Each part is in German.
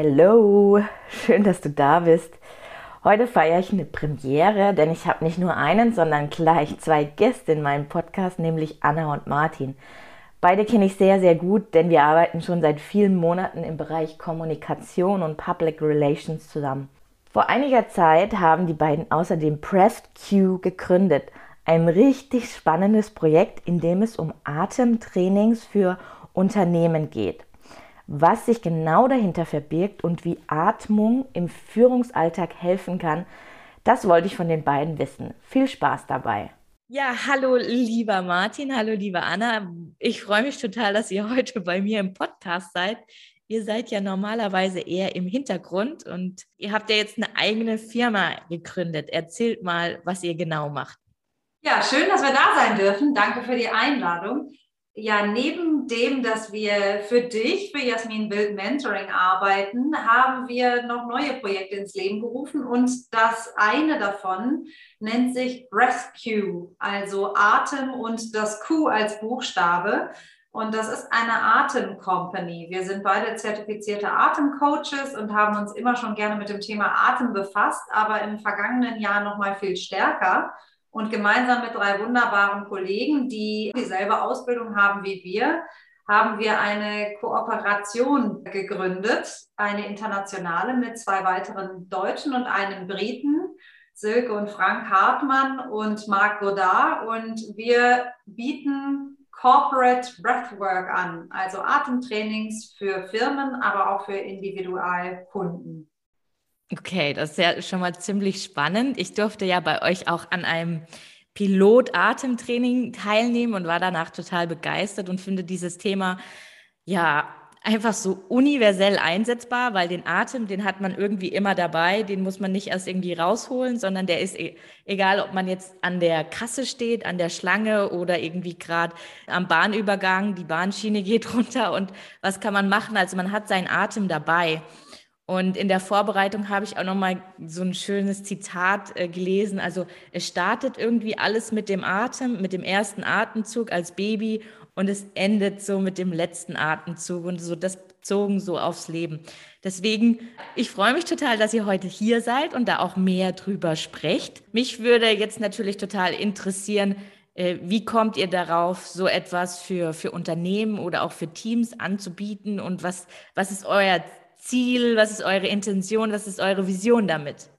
Hallo, schön, dass du da bist. Heute feiere ich eine Premiere, denn ich habe nicht nur einen, sondern gleich zwei Gäste in meinem Podcast, nämlich Anna und Martin. Beide kenne ich sehr, sehr gut, denn wir arbeiten schon seit vielen Monaten im Bereich Kommunikation und Public Relations zusammen. Vor einiger Zeit haben die beiden außerdem Pressed Q gegründet, ein richtig spannendes Projekt, in dem es um Atemtrainings für Unternehmen geht was sich genau dahinter verbirgt und wie Atmung im Führungsalltag helfen kann, das wollte ich von den beiden wissen. Viel Spaß dabei. Ja, hallo lieber Martin, hallo liebe Anna. Ich freue mich total, dass ihr heute bei mir im Podcast seid. Ihr seid ja normalerweise eher im Hintergrund und ihr habt ja jetzt eine eigene Firma gegründet. Erzählt mal, was ihr genau macht. Ja, schön, dass wir da sein dürfen. Danke für die Einladung ja, neben dem, dass wir für dich, für Jasmin Bild Mentoring arbeiten, haben wir noch neue Projekte ins Leben gerufen und das eine davon nennt sich Rescue, also Atem und das Q als Buchstabe. Und das ist eine Atem-Company. Wir sind beide zertifizierte Atemcoaches und haben uns immer schon gerne mit dem Thema Atem befasst, aber im vergangenen Jahr noch mal viel stärker. Und gemeinsam mit drei wunderbaren Kollegen, die dieselbe Ausbildung haben wie wir, haben wir eine Kooperation gegründet, eine internationale mit zwei weiteren Deutschen und einem Briten, Silke und Frank Hartmann und Marc Godard. Und wir bieten Corporate Breathwork an, also Atemtrainings für Firmen, aber auch für Individualkunden. Okay, das ist ja schon mal ziemlich spannend. Ich durfte ja bei euch auch an einem Pilot-Atemtraining teilnehmen und war danach total begeistert und finde dieses Thema ja einfach so universell einsetzbar, weil den Atem, den hat man irgendwie immer dabei, den muss man nicht erst irgendwie rausholen, sondern der ist e egal, ob man jetzt an der Kasse steht, an der Schlange oder irgendwie gerade am Bahnübergang, die Bahnschiene geht runter und was kann man machen? Also man hat seinen Atem dabei. Und in der Vorbereitung habe ich auch noch mal so ein schönes Zitat äh, gelesen. Also es startet irgendwie alles mit dem Atem, mit dem ersten Atemzug als Baby und es endet so mit dem letzten Atemzug und so das bezogen so aufs Leben. Deswegen, ich freue mich total, dass ihr heute hier seid und da auch mehr drüber sprecht. Mich würde jetzt natürlich total interessieren, äh, wie kommt ihr darauf, so etwas für, für Unternehmen oder auch für Teams anzubieten und was, was ist euer Ziel? Was ist eure Intention? Was ist eure Vision damit?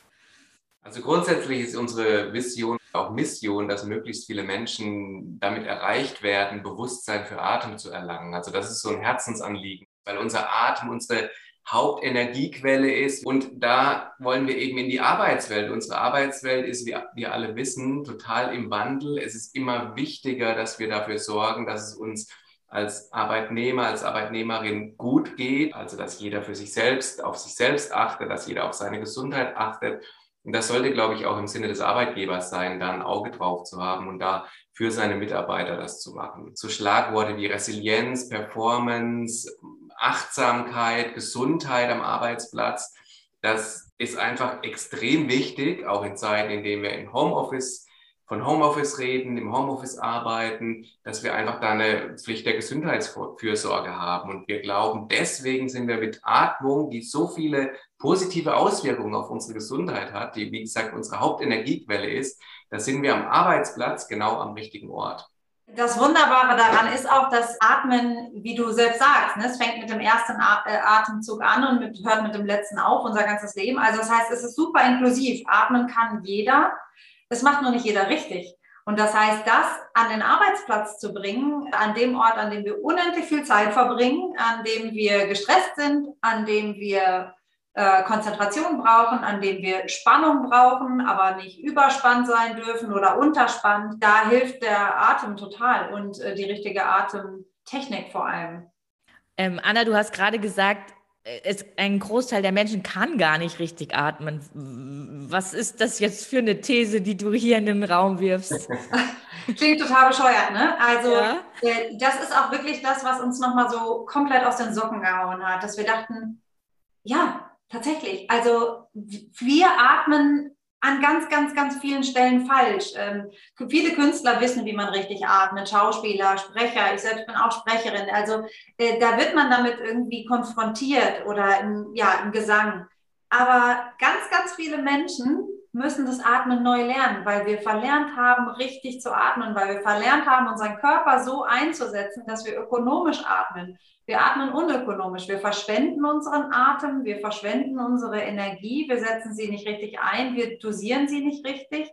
Also grundsätzlich ist unsere Vision auch Mission, dass möglichst viele Menschen damit erreicht werden, Bewusstsein für Atem zu erlangen. Also das ist so ein Herzensanliegen, weil unser Atem unsere Hauptenergiequelle ist. Und da wollen wir eben in die Arbeitswelt. Unsere Arbeitswelt ist, wie wir alle wissen, total im Wandel. Es ist immer wichtiger, dass wir dafür sorgen, dass es uns als Arbeitnehmer, als Arbeitnehmerin gut geht, also dass jeder für sich selbst, auf sich selbst achtet, dass jeder auf seine Gesundheit achtet. Und das sollte, glaube ich, auch im Sinne des Arbeitgebers sein, da ein Auge drauf zu haben und da für seine Mitarbeiter das zu machen. So Schlagworte wie Resilienz, Performance, Achtsamkeit, Gesundheit am Arbeitsplatz, das ist einfach extrem wichtig, auch in Zeiten, in denen wir im Homeoffice von Homeoffice reden, im Homeoffice arbeiten, dass wir einfach da eine Pflicht der Gesundheitsfürsorge haben. Und wir glauben, deswegen sind wir mit Atmung, die so viele positive Auswirkungen auf unsere Gesundheit hat, die, wie gesagt, unsere Hauptenergiequelle ist, da sind wir am Arbeitsplatz genau am richtigen Ort. Das Wunderbare daran ist auch, dass Atmen, wie du selbst sagst, ne, es fängt mit dem ersten äh, Atemzug an und mit, hört mit dem letzten auf, unser ganzes Leben. Also das heißt, es ist super inklusiv. Atmen kann jeder. Das macht nur nicht jeder richtig. Und das heißt, das an den Arbeitsplatz zu bringen, an dem Ort, an dem wir unendlich viel Zeit verbringen, an dem wir gestresst sind, an dem wir äh, Konzentration brauchen, an dem wir Spannung brauchen, aber nicht überspannt sein dürfen oder unterspannt, da hilft der Atem total und äh, die richtige Atemtechnik vor allem. Ähm, Anna, du hast gerade gesagt, es, ein Großteil der Menschen kann gar nicht richtig atmen. Was ist das jetzt für eine These, die du hier in den Raum wirfst? Klingt total bescheuert, ne? Also ja. äh, das ist auch wirklich das, was uns nochmal so komplett aus den Socken gehauen hat, dass wir dachten, ja, tatsächlich. Also wir atmen an ganz, ganz, ganz vielen Stellen falsch. Ähm, viele Künstler wissen, wie man richtig atmet, Schauspieler, Sprecher, ich selbst bin auch Sprecherin. Also äh, da wird man damit irgendwie konfrontiert oder im, ja, im Gesang. Aber ganz, ganz viele Menschen müssen das Atmen neu lernen, weil wir verlernt haben, richtig zu atmen, weil wir verlernt haben, unseren Körper so einzusetzen, dass wir ökonomisch atmen. Wir atmen unökonomisch. Wir verschwenden unseren Atem, wir verschwenden unsere Energie, wir setzen sie nicht richtig ein, wir dosieren sie nicht richtig.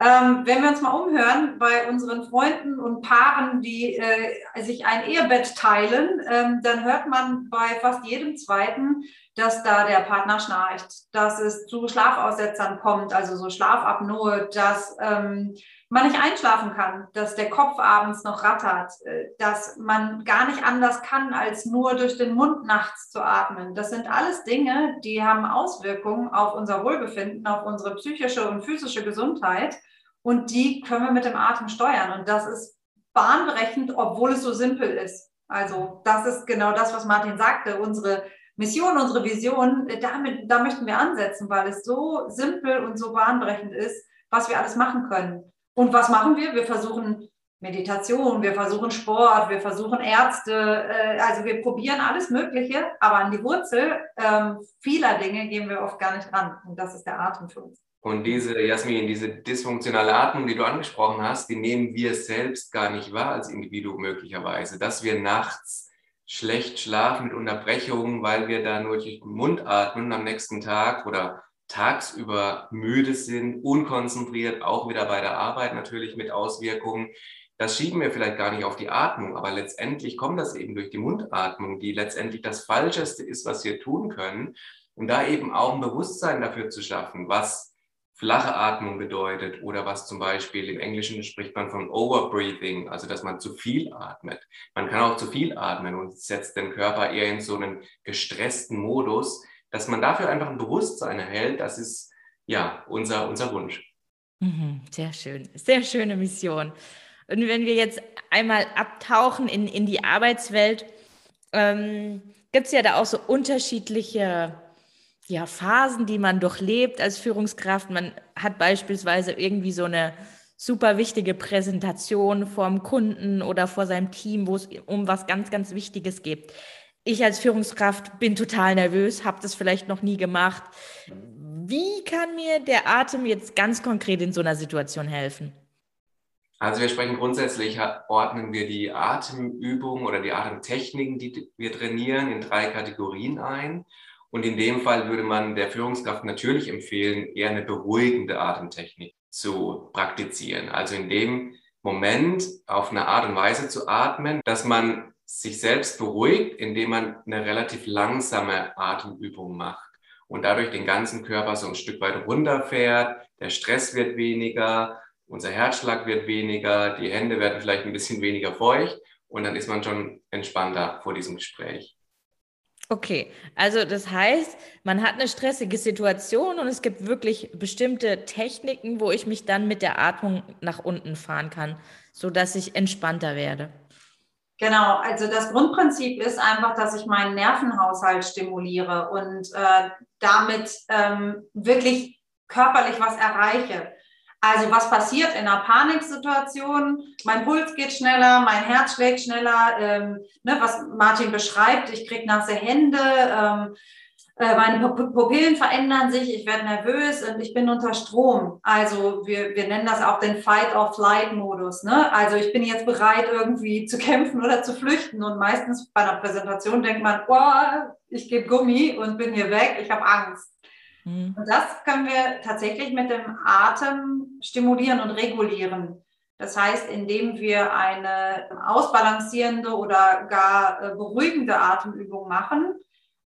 Ähm, wenn wir uns mal umhören bei unseren Freunden und Paaren, die äh, sich ein Ehebett teilen, ähm, dann hört man bei fast jedem zweiten, dass da der Partner schnarcht, dass es zu Schlafaussetzern kommt, also so Schlafapnoe, dass ähm, man nicht einschlafen kann, dass der Kopf abends noch rattert, äh, dass man gar nicht anders kann, als nur durch den Mund nachts zu atmen. Das sind alles Dinge, die haben Auswirkungen auf unser Wohlbefinden, auf unsere psychische und physische Gesundheit. Und die können wir mit dem Atem steuern. Und das ist bahnbrechend, obwohl es so simpel ist. Also das ist genau das, was Martin sagte. Unsere Mission, unsere Vision, äh, damit, da möchten wir ansetzen, weil es so simpel und so bahnbrechend ist, was wir alles machen können. Und was machen wir? Wir versuchen Meditation, wir versuchen Sport, wir versuchen Ärzte, äh, also wir probieren alles Mögliche, aber an die Wurzel ähm, vieler Dinge gehen wir oft gar nicht ran. Und das ist der Atem für uns. Und diese, Jasmin, diese dysfunktionale Atmung, die du angesprochen hast, die nehmen wir selbst gar nicht wahr als Individuum möglicherweise, dass wir nachts schlecht schlafen mit Unterbrechungen, weil wir da nur durch den Mund atmen am nächsten Tag oder tagsüber müde sind, unkonzentriert, auch wieder bei der Arbeit natürlich mit Auswirkungen. Das schieben wir vielleicht gar nicht auf die Atmung, aber letztendlich kommt das eben durch die Mundatmung, die letztendlich das Falscheste ist, was wir tun können. Und da eben auch ein Bewusstsein dafür zu schaffen, was flache Atmung bedeutet oder was zum Beispiel im Englischen spricht man von Overbreathing, also dass man zu viel atmet. Man kann auch zu viel atmen und setzt den Körper eher in so einen gestressten Modus, dass man dafür einfach ein Bewusstsein erhält. Das ist ja unser, unser Wunsch. Mhm, sehr schön, sehr schöne Mission. Und wenn wir jetzt einmal abtauchen in, in die Arbeitswelt, ähm, gibt es ja da auch so unterschiedliche ja, Phasen, die man durchlebt als Führungskraft. Man hat beispielsweise irgendwie so eine super wichtige Präsentation vorm Kunden oder vor seinem Team, wo es um was ganz, ganz Wichtiges geht. Ich als Führungskraft bin total nervös, habe das vielleicht noch nie gemacht. Wie kann mir der Atem jetzt ganz konkret in so einer Situation helfen? Also wir sprechen grundsätzlich, ordnen wir die Atemübungen oder die Atemtechniken, die wir trainieren, in drei Kategorien ein. Und in dem Fall würde man der Führungskraft natürlich empfehlen, eher eine beruhigende Atemtechnik zu praktizieren. Also in dem Moment auf eine Art und Weise zu atmen, dass man sich selbst beruhigt, indem man eine relativ langsame Atemübung macht und dadurch den ganzen Körper so ein Stück weit runterfährt. Der Stress wird weniger, unser Herzschlag wird weniger, die Hände werden vielleicht ein bisschen weniger feucht und dann ist man schon entspannter vor diesem Gespräch. Okay, also das heißt, man hat eine stressige Situation und es gibt wirklich bestimmte Techniken, wo ich mich dann mit der Atmung nach unten fahren kann, sodass ich entspannter werde. Genau, also das Grundprinzip ist einfach, dass ich meinen Nervenhaushalt stimuliere und äh, damit ähm, wirklich körperlich was erreiche. Also was passiert in einer Paniksituation? Mein Puls geht schneller, mein Herz schlägt schneller, ähm, ne, was Martin beschreibt, ich kriege nasse Hände, ähm, äh, meine Pupillen verändern sich, ich werde nervös und ich bin unter Strom. Also wir, wir nennen das auch den Fight-or-Flight-Modus. Ne? Also ich bin jetzt bereit, irgendwie zu kämpfen oder zu flüchten. Und meistens bei einer Präsentation denkt man, oh, ich gebe Gummi und bin hier weg, ich habe Angst. Mhm. Und das können wir tatsächlich mit dem Atem stimulieren und regulieren. Das heißt, indem wir eine ausbalancierende oder gar äh, beruhigende Atemübung machen,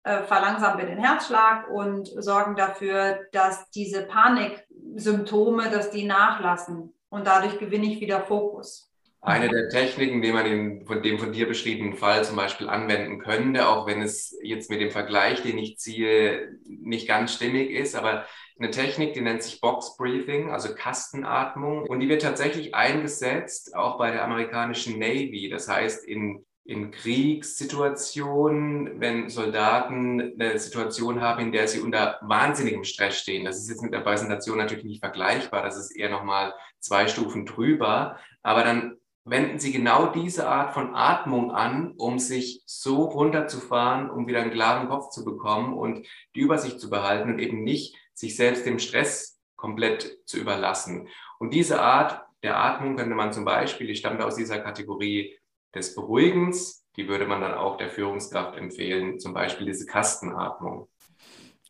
äh, verlangsamen wir den Herzschlag und sorgen dafür, dass diese Paniksymptome, dass die nachlassen. Und dadurch gewinne ich wieder Fokus. eine der Techniken, die man in von dem von dir beschriebenen Fall zum Beispiel anwenden könnte, auch wenn es jetzt mit dem Vergleich, den ich ziehe, nicht ganz stimmig ist, aber eine Technik, die nennt sich Box Breathing, also Kastenatmung. Und die wird tatsächlich eingesetzt, auch bei der amerikanischen Navy. Das heißt, in, in Kriegssituationen, wenn Soldaten eine Situation haben, in der sie unter wahnsinnigem Stress stehen. Das ist jetzt mit der Präsentation natürlich nicht vergleichbar. Das ist eher nochmal zwei Stufen drüber. Aber dann wenden Sie genau diese Art von Atmung an, um sich so runterzufahren, um wieder einen klaren Kopf zu bekommen und die Übersicht zu behalten und eben nicht sich selbst dem Stress komplett zu überlassen. Und diese Art der Atmung könnte man zum Beispiel, die stammt aus dieser Kategorie des Beruhigens, die würde man dann auch der Führungskraft empfehlen, zum Beispiel diese Kastenatmung.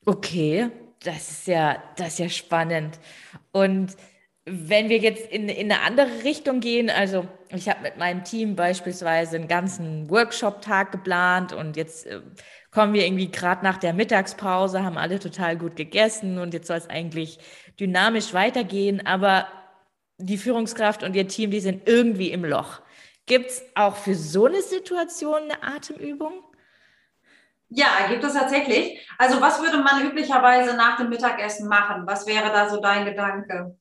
Okay, das ist ja, das ist ja spannend. Und wenn wir jetzt in, in eine andere Richtung gehen, also ich habe mit meinem Team beispielsweise einen ganzen Workshop-Tag geplant und jetzt äh, kommen wir irgendwie gerade nach der Mittagspause, haben alle total gut gegessen und jetzt soll es eigentlich dynamisch weitergehen, aber die Führungskraft und ihr Team, die sind irgendwie im Loch. Gibt es auch für so eine Situation eine Atemübung? Ja, gibt es tatsächlich. Also was würde man üblicherweise nach dem Mittagessen machen? Was wäre da so dein Gedanke?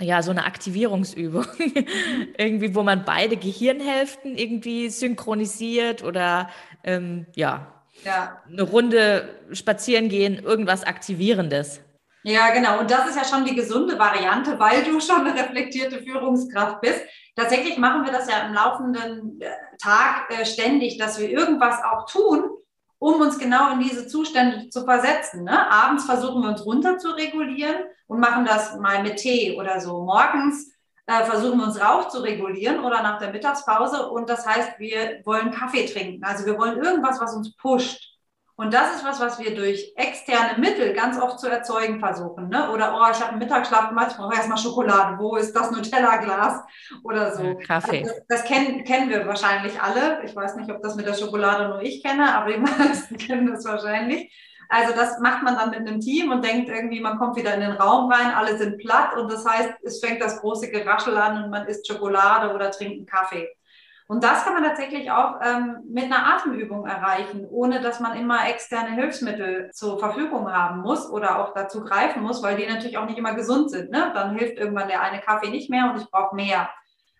ja, so eine Aktivierungsübung. irgendwie, wo man beide Gehirnhälften irgendwie synchronisiert oder ähm, ja, ja, eine Runde spazieren gehen, irgendwas Aktivierendes. Ja, genau. Und das ist ja schon die gesunde Variante, weil du schon eine reflektierte Führungskraft bist. Tatsächlich machen wir das ja im laufenden äh, Tag äh, ständig, dass wir irgendwas auch tun, um uns genau in diese Zustände zu versetzen. Ne? Abends versuchen wir uns runter zu regulieren und machen das mal mit Tee oder so. Morgens äh, versuchen wir uns Rauch zu regulieren oder nach der Mittagspause. Und das heißt, wir wollen Kaffee trinken. Also wir wollen irgendwas, was uns pusht. Und das ist was, was wir durch externe Mittel ganz oft zu erzeugen versuchen. Ne? Oder, oh, ich habe einen Mittagsschlaf gemacht, ich brauche erstmal Schokolade. Wo ist das Nutella-Glas? Oder so. Kaffee. Also das, das kennen, kennen wir wahrscheinlich alle. Ich weiß nicht, ob das mit der Schokolade nur ich kenne, aber die meisten kennen das wahrscheinlich. Also das macht man dann mit einem Team und denkt irgendwie, man kommt wieder in den Raum rein, alle sind platt und das heißt, es fängt das große Geraschel an und man isst Schokolade oder trinkt einen Kaffee. Und das kann man tatsächlich auch ähm, mit einer Atemübung erreichen, ohne dass man immer externe Hilfsmittel zur Verfügung haben muss oder auch dazu greifen muss, weil die natürlich auch nicht immer gesund sind. Ne? Dann hilft irgendwann der eine Kaffee nicht mehr und ich brauche mehr.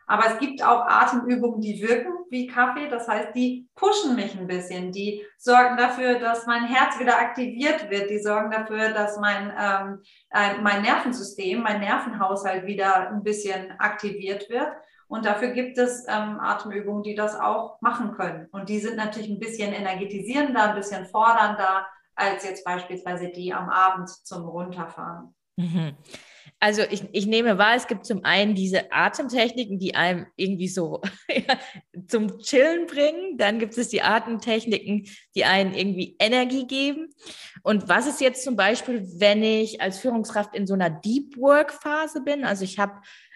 Aber es gibt auch Atemübungen, die wirken wie Kaffee. Das heißt, die pushen mich ein bisschen. Die sorgen dafür, dass mein Herz wieder aktiviert wird. Die sorgen dafür, dass mein, ähm, äh, mein Nervensystem, mein Nervenhaushalt wieder ein bisschen aktiviert wird. Und dafür gibt es ähm, Atemübungen, die das auch machen können. Und die sind natürlich ein bisschen energetisierender, ein bisschen fordernder als jetzt beispielsweise die am Abend zum Runterfahren. Mhm. Also ich, ich nehme wahr, es gibt zum einen diese Atemtechniken, die einem irgendwie so zum Chillen bringen. Dann gibt es die Atemtechniken, die einen irgendwie Energie geben. Und was ist jetzt zum Beispiel, wenn ich als Führungskraft in so einer Deep Work Phase bin? Also ich habe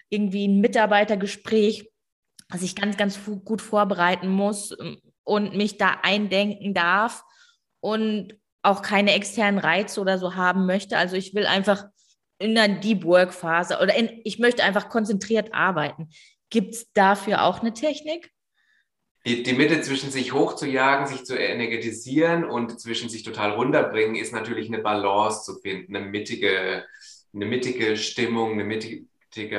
irgendwie ein Mitarbeitergespräch, was ich ganz, ganz gut vorbereiten muss ähm, und mich da eindenken darf und auch keine externen Reize oder so haben möchte. Also ich will einfach in einer Deep Work Phase oder in, ich möchte einfach konzentriert arbeiten. Gibt es dafür auch eine Technik? Die, die Mitte zwischen sich hochzujagen, sich zu energetisieren und zwischen sich total runterbringen, ist natürlich eine Balance zu finden, eine mittige, eine mittige Stimmung, eine mittige,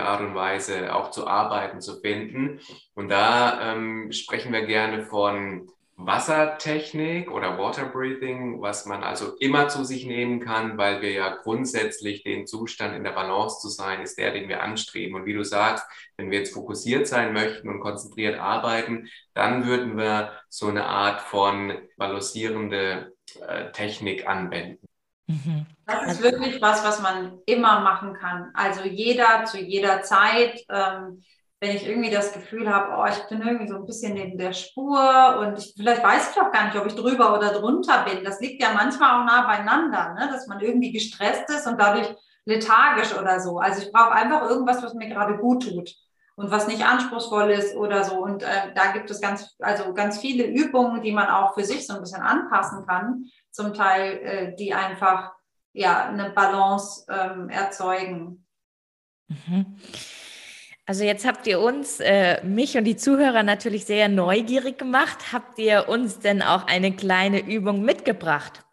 Art und Weise auch zu arbeiten zu finden. Und da ähm, sprechen wir gerne von Wassertechnik oder Water Breathing, was man also immer zu sich nehmen kann, weil wir ja grundsätzlich den Zustand in der Balance zu sein, ist der, den wir anstreben. Und wie du sagst, wenn wir jetzt fokussiert sein möchten und konzentriert arbeiten, dann würden wir so eine Art von balancierende äh, Technik anwenden. Mhm. Das ist also wirklich was, was man immer machen kann. Also jeder zu jeder Zeit. Ähm, wenn ich irgendwie das Gefühl habe, oh, ich bin irgendwie so ein bisschen neben der Spur und ich, vielleicht weiß ich auch gar nicht, ob ich drüber oder drunter bin. Das liegt ja manchmal auch nah beieinander, ne? dass man irgendwie gestresst ist und dadurch lethargisch oder so. Also ich brauche einfach irgendwas, was mir gerade gut tut und was nicht anspruchsvoll ist oder so. Und äh, da gibt es ganz, also ganz viele Übungen, die man auch für sich so ein bisschen anpassen kann, zum Teil, äh, die einfach ja eine Balance ähm, erzeugen. Mhm. Also jetzt habt ihr uns, äh, mich und die Zuhörer natürlich sehr neugierig gemacht. Habt ihr uns denn auch eine kleine Übung mitgebracht?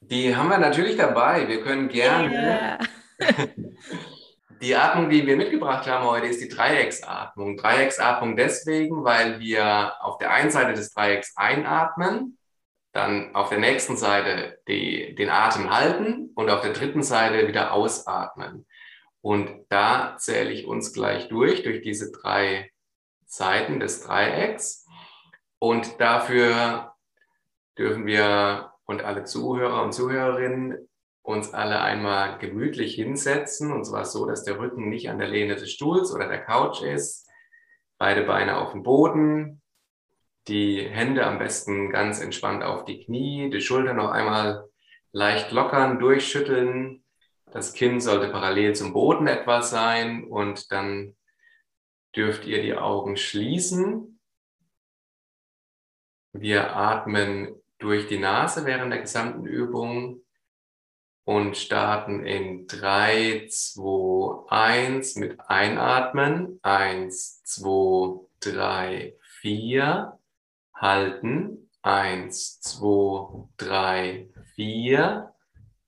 Die haben wir natürlich dabei. Wir können gerne. Yeah. die Atmung, die wir mitgebracht haben heute, ist die Dreiecksatmung. Dreiecksatmung deswegen, weil wir auf der einen Seite des Dreiecks einatmen, dann auf der nächsten Seite die, den Atem halten und auf der dritten Seite wieder ausatmen. Und da zähle ich uns gleich durch, durch diese drei Seiten des Dreiecks. Und dafür dürfen wir und alle Zuhörer und Zuhörerinnen uns alle einmal gemütlich hinsetzen. Und zwar so, dass der Rücken nicht an der Lehne des Stuhls oder der Couch ist. Beide Beine auf dem Boden. Die Hände am besten ganz entspannt auf die Knie. Die Schultern noch einmal leicht lockern, durchschütteln. Das Kinn sollte parallel zum Boden etwas sein und dann dürft ihr die Augen schließen. Wir atmen durch die Nase während der gesamten Übung und starten in 3, 2, 1 mit Einatmen. 1, 2, 3, 4. Halten. 1, 2, 3, 4.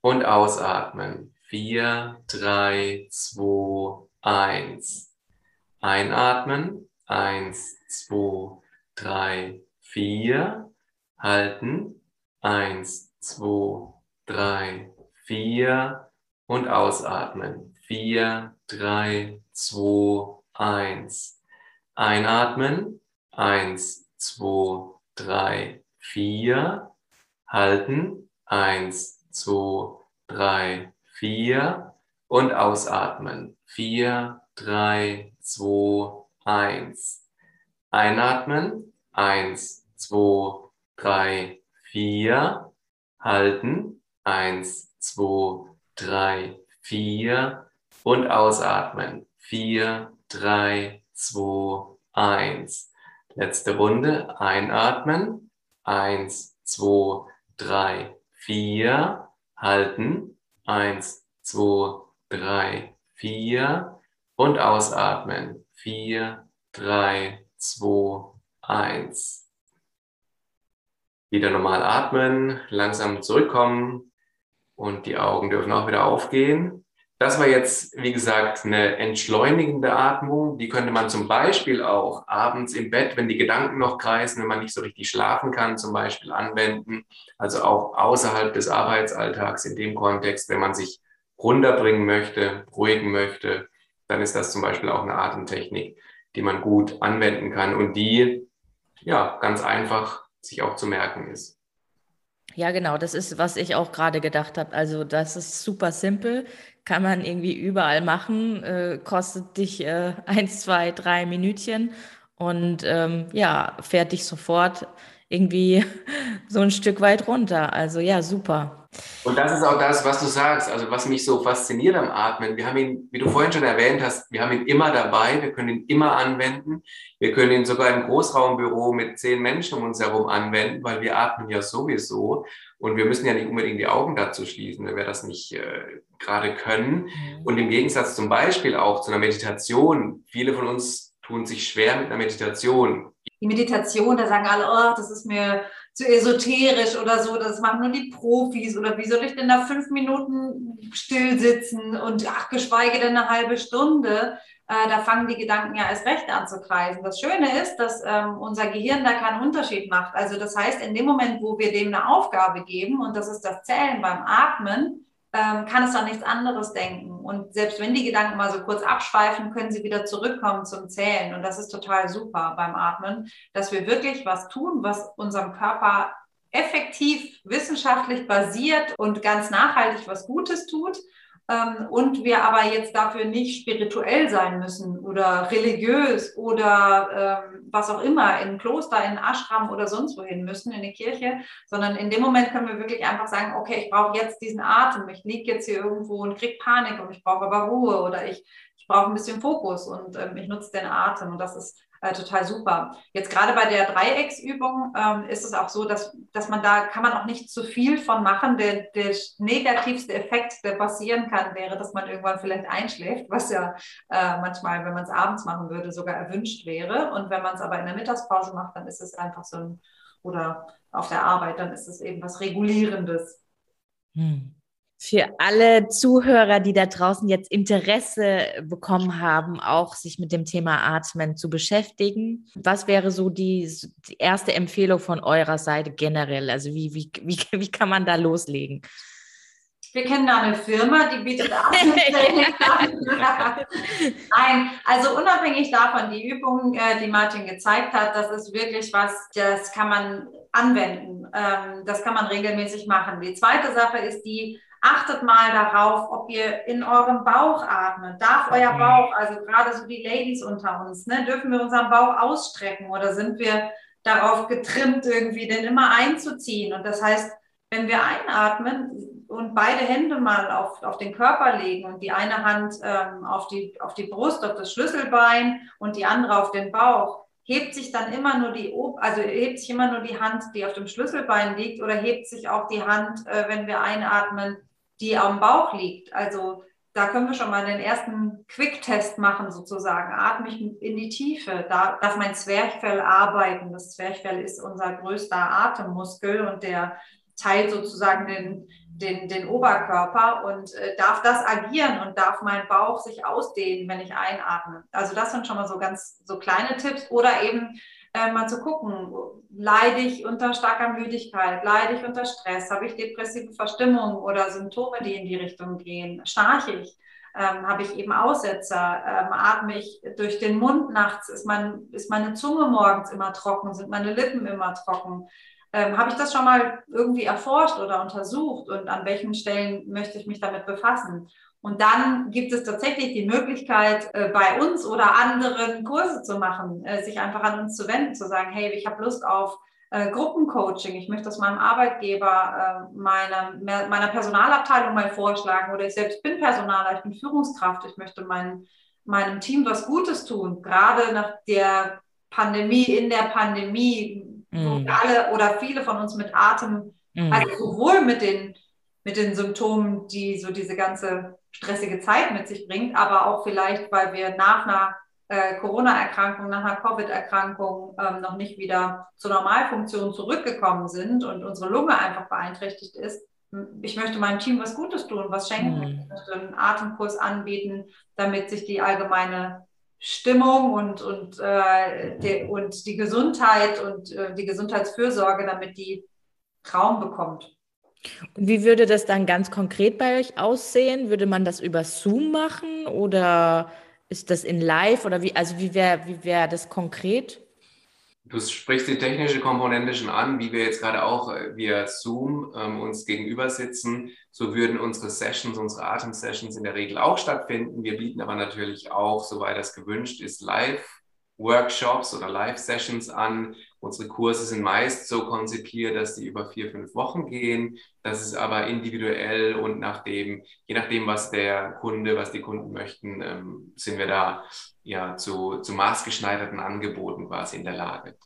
Und ausatmen. 4, 3, 2, 1. Einatmen. 1, 2, 3, 4. Halten. 1, 2, 3, 4. Und ausatmen. 4, 3, 2, 1. Einatmen. 1, 2, 3, 4. Halten. 1, 2, 3, 4 und ausatmen. 4, 3, 2, 1. Einatmen. 1, 2, 3, 4. Halten. 1, 2, 3, 4. Und ausatmen. 4, 3, 2, 1. Letzte Runde. Einatmen. 1, 2, 3, 4. Halten. Eins, zwei, drei, vier und ausatmen. Vier, drei, zwei, eins. Wieder normal atmen, langsam zurückkommen und die Augen dürfen auch wieder aufgehen. Das war jetzt, wie gesagt, eine entschleunigende Atmung. Die könnte man zum Beispiel auch abends im Bett, wenn die Gedanken noch kreisen, wenn man nicht so richtig schlafen kann, zum Beispiel anwenden. Also auch außerhalb des Arbeitsalltags in dem Kontext, wenn man sich runterbringen möchte, beruhigen möchte, dann ist das zum Beispiel auch eine Atemtechnik, die man gut anwenden kann und die ja ganz einfach sich auch zu merken ist. Ja, genau, das ist, was ich auch gerade gedacht habe. Also das ist super simpel, kann man irgendwie überall machen, äh, kostet dich äh, eins, zwei, drei Minütchen und ähm, ja, fährt dich sofort irgendwie so ein Stück weit runter. Also ja, super. Und das ist auch das, was du sagst, also was mich so fasziniert am Atmen. Wir haben ihn, wie du vorhin schon erwähnt hast, wir haben ihn immer dabei, wir können ihn immer anwenden. Wir können ihn sogar im Großraumbüro mit zehn Menschen um uns herum anwenden, weil wir atmen ja sowieso. Und wir müssen ja nicht unbedingt die Augen dazu schließen, wenn wir das nicht äh, gerade können. Mhm. Und im Gegensatz zum Beispiel auch zu einer Meditation, viele von uns tun sich schwer mit einer Meditation. Die Meditation, da sagen alle, oh, das ist mir zu esoterisch oder so, das machen nur die Profis oder wie soll ich denn da fünf Minuten still sitzen und ach, geschweige denn eine halbe Stunde. Äh, da fangen die Gedanken ja erst recht an zu kreisen. Das Schöne ist, dass ähm, unser Gehirn da keinen Unterschied macht. Also das heißt, in dem Moment, wo wir dem eine Aufgabe geben, und das ist das Zählen beim Atmen, ähm, kann es an nichts anderes denken. Und selbst wenn die Gedanken mal so kurz abschweifen, können sie wieder zurückkommen zum Zählen. Und das ist total super beim Atmen, dass wir wirklich was tun, was unserem Körper effektiv, wissenschaftlich basiert und ganz nachhaltig was Gutes tut ähm, und wir aber jetzt dafür nicht spirituell sein müssen oder religiös oder ähm, was auch immer, in Kloster, in ein Ashram oder sonst wohin müssen, in eine Kirche, sondern in dem Moment können wir wirklich einfach sagen, okay, ich brauche jetzt diesen Atem, ich liege jetzt hier irgendwo und kriege Panik und ich brauche aber Ruhe oder ich, ich brauche ein bisschen Fokus und ähm, ich nutze den Atem und das ist äh, total super. Jetzt gerade bei der Dreiecksübung ähm, ist es auch so, dass, dass man da kann man auch nicht zu viel von machen. Der, der negativste Effekt, der passieren kann, wäre, dass man irgendwann vielleicht einschläft, was ja äh, manchmal, wenn man es abends machen würde, sogar erwünscht wäre. Und wenn man es aber in der Mittagspause macht, dann ist es einfach so ein, oder auf der Arbeit, dann ist es eben was Regulierendes. Hm für alle Zuhörer, die da draußen jetzt Interesse bekommen haben, auch sich mit dem Thema Atmen zu beschäftigen. Was wäre so die, die erste Empfehlung von eurer Seite generell? Also wie, wie, wie, wie kann man da loslegen? Wir kennen da eine Firma, die bietet Atemtraining an. Nein, also unabhängig davon, die Übung, äh, die Martin gezeigt hat, das ist wirklich was, das kann man anwenden. Ähm, das kann man regelmäßig machen. Die zweite Sache ist die, Achtet mal darauf, ob ihr in eurem Bauch atmet. Darf euer mhm. Bauch, also gerade so die Ladies unter uns, ne, dürfen wir unseren Bauch ausstrecken oder sind wir darauf getrimmt, irgendwie den immer einzuziehen? Und das heißt, wenn wir einatmen und beide Hände mal auf, auf den Körper legen und die eine Hand ähm, auf, die, auf die Brust, auf das Schlüsselbein und die andere auf den Bauch, hebt sich dann immer nur die, also hebt sich immer nur die Hand, die auf dem Schlüsselbein liegt, oder hebt sich auch die Hand, äh, wenn wir einatmen, die am Bauch liegt. Also da können wir schon mal den ersten Quick-Test machen sozusagen. Atme ich in die Tiefe. Da darf mein Zwerchfell arbeiten. Das Zwerchfell ist unser größter Atemmuskel und der teilt sozusagen den, den, den Oberkörper und äh, darf das agieren und darf mein Bauch sich ausdehnen, wenn ich einatme. Also das sind schon mal so ganz so kleine Tipps oder eben äh, mal zu gucken, leide ich unter starker Müdigkeit, leide ich unter Stress, habe ich depressive Verstimmung oder Symptome, die in die Richtung gehen, schnarche ich, ähm, habe ich eben Aussetzer, ähm, atme ich durch den Mund nachts, ist, mein, ist meine Zunge morgens immer trocken, sind meine Lippen immer trocken. Ähm, habe ich das schon mal irgendwie erforscht oder untersucht und an welchen Stellen möchte ich mich damit befassen? Und dann gibt es tatsächlich die Möglichkeit, äh, bei uns oder anderen Kurse zu machen, äh, sich einfach an uns zu wenden, zu sagen, hey, ich habe Lust auf äh, Gruppencoaching, ich möchte das meinem Arbeitgeber, meiner, meiner Personalabteilung mal vorschlagen oder ich selbst bin Personaler, ich bin Führungskraft, ich möchte mein, meinem Team was Gutes tun, gerade nach der Pandemie, in der Pandemie, wo mhm. alle oder viele von uns mit Atem, mm. also sowohl mit den, mit den Symptomen, die so diese ganze stressige Zeit mit sich bringt, aber auch vielleicht, weil wir nach einer äh, Corona-Erkrankung, nach einer Covid-Erkrankung ähm, noch nicht wieder zur Normalfunktion zurückgekommen sind und unsere Lunge einfach beeinträchtigt ist. Ich möchte meinem Team was Gutes tun, was schenken. Mhm. Ich möchte einen Atemkurs anbieten, damit sich die allgemeine Stimmung und, und, äh, die, und die Gesundheit und äh, die Gesundheitsfürsorge, damit die Raum bekommt. Und wie würde das dann ganz konkret bei euch aussehen? Würde man das über Zoom machen oder ist das in Live oder wie, also wie wäre wie wär das konkret? Du sprichst die technische Komponente schon an, wie wir jetzt gerade auch äh, via Zoom ähm, uns gegenüber sitzen. So würden unsere Sessions, unsere Atem-Sessions in der Regel auch stattfinden. Wir bieten aber natürlich auch, soweit das gewünscht ist, Live-Workshops oder Live-Sessions an, Unsere Kurse sind meist so konzipiert, dass die über vier, fünf Wochen gehen. Das ist aber individuell und nachdem, je nachdem, was der Kunde, was die Kunden möchten, ähm, sind wir da ja zu, zu maßgeschneiderten Angeboten quasi in der Lage.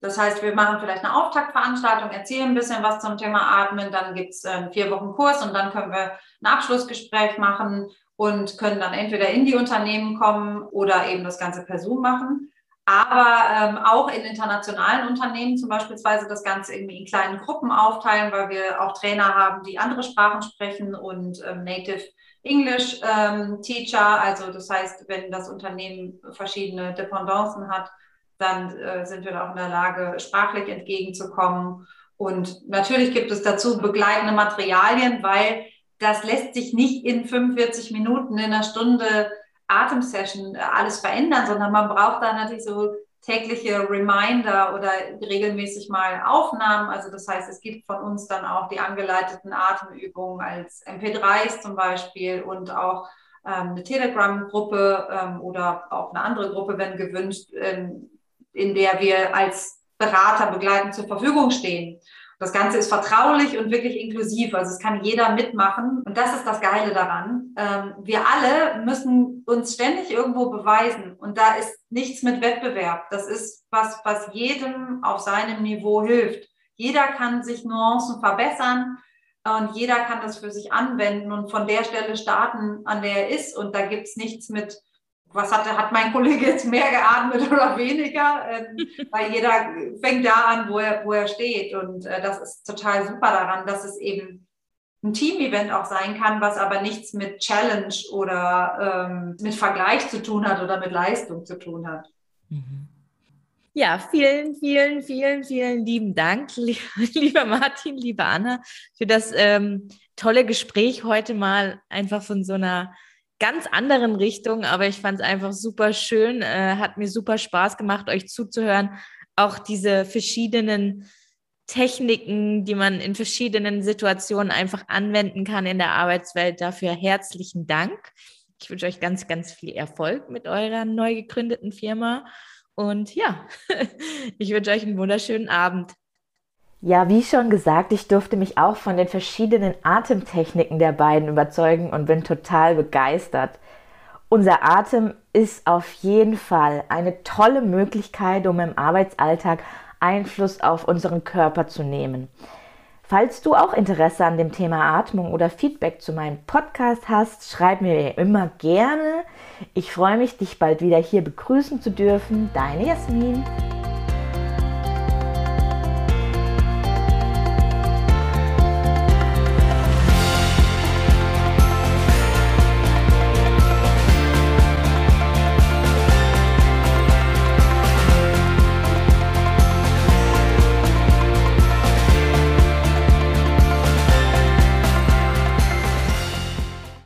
Das heißt, wir machen vielleicht eine Auftaktveranstaltung, erzählen ein bisschen was zum Thema Atmen, dann gibt es einen vier Wochen Kurs und dann können wir ein Abschlussgespräch machen und können dann entweder in die Unternehmen kommen oder eben das Ganze per Zoom machen aber ähm, auch in internationalen Unternehmen zum Beispiel das Ganze irgendwie in kleinen Gruppen aufteilen, weil wir auch Trainer haben, die andere Sprachen sprechen und ähm, Native English ähm, Teacher. Also das heißt, wenn das Unternehmen verschiedene Dependancen hat, dann äh, sind wir auch in der Lage, sprachlich entgegenzukommen. Und natürlich gibt es dazu begleitende Materialien, weil das lässt sich nicht in 45 Minuten, in einer Stunde Atemsession äh, alles verändern, sondern man braucht da natürlich so tägliche Reminder oder regelmäßig mal Aufnahmen. Also das heißt, es gibt von uns dann auch die angeleiteten Atemübungen als MP3s zum Beispiel und auch ähm, eine Telegram-Gruppe ähm, oder auch eine andere Gruppe, wenn gewünscht, ähm, in der wir als Berater begleitend zur Verfügung stehen. Das Ganze ist vertraulich und wirklich inklusiv. Also es kann jeder mitmachen. Und das ist das Geile daran. Ähm, wir alle müssen uns ständig irgendwo beweisen. Und da ist nichts mit Wettbewerb. Das ist was, was jedem auf seinem Niveau hilft. Jeder kann sich Nuancen verbessern und jeder kann das für sich anwenden und von der Stelle starten, an der er ist. Und da gibt es nichts mit, was hat, hat mein Kollege jetzt mehr geatmet oder weniger, ähm, weil jeder fängt da an, wo er, wo er steht. Und äh, das ist total super daran, dass es eben ein Team-Event auch sein kann, was aber nichts mit Challenge oder ähm, mit Vergleich zu tun hat oder mit Leistung zu tun hat. Mhm. Ja, vielen, vielen, vielen, vielen lieben Dank, lieber Martin, liebe Anna, für das ähm, tolle Gespräch heute mal einfach von so einer ganz anderen Richtung. Aber ich fand es einfach super schön, äh, hat mir super Spaß gemacht, euch zuzuhören. Auch diese verschiedenen Techniken, die man in verschiedenen Situationen einfach anwenden kann in der Arbeitswelt. Dafür herzlichen Dank. Ich wünsche euch ganz, ganz viel Erfolg mit eurer neu gegründeten Firma. Und ja, ich wünsche euch einen wunderschönen Abend. Ja, wie schon gesagt, ich durfte mich auch von den verschiedenen Atemtechniken der beiden überzeugen und bin total begeistert. Unser Atem ist auf jeden Fall eine tolle Möglichkeit, um im Arbeitsalltag Einfluss auf unseren Körper zu nehmen. Falls du auch Interesse an dem Thema Atmung oder Feedback zu meinem Podcast hast, schreib mir immer gerne. Ich freue mich, dich bald wieder hier begrüßen zu dürfen. Deine Jasmin.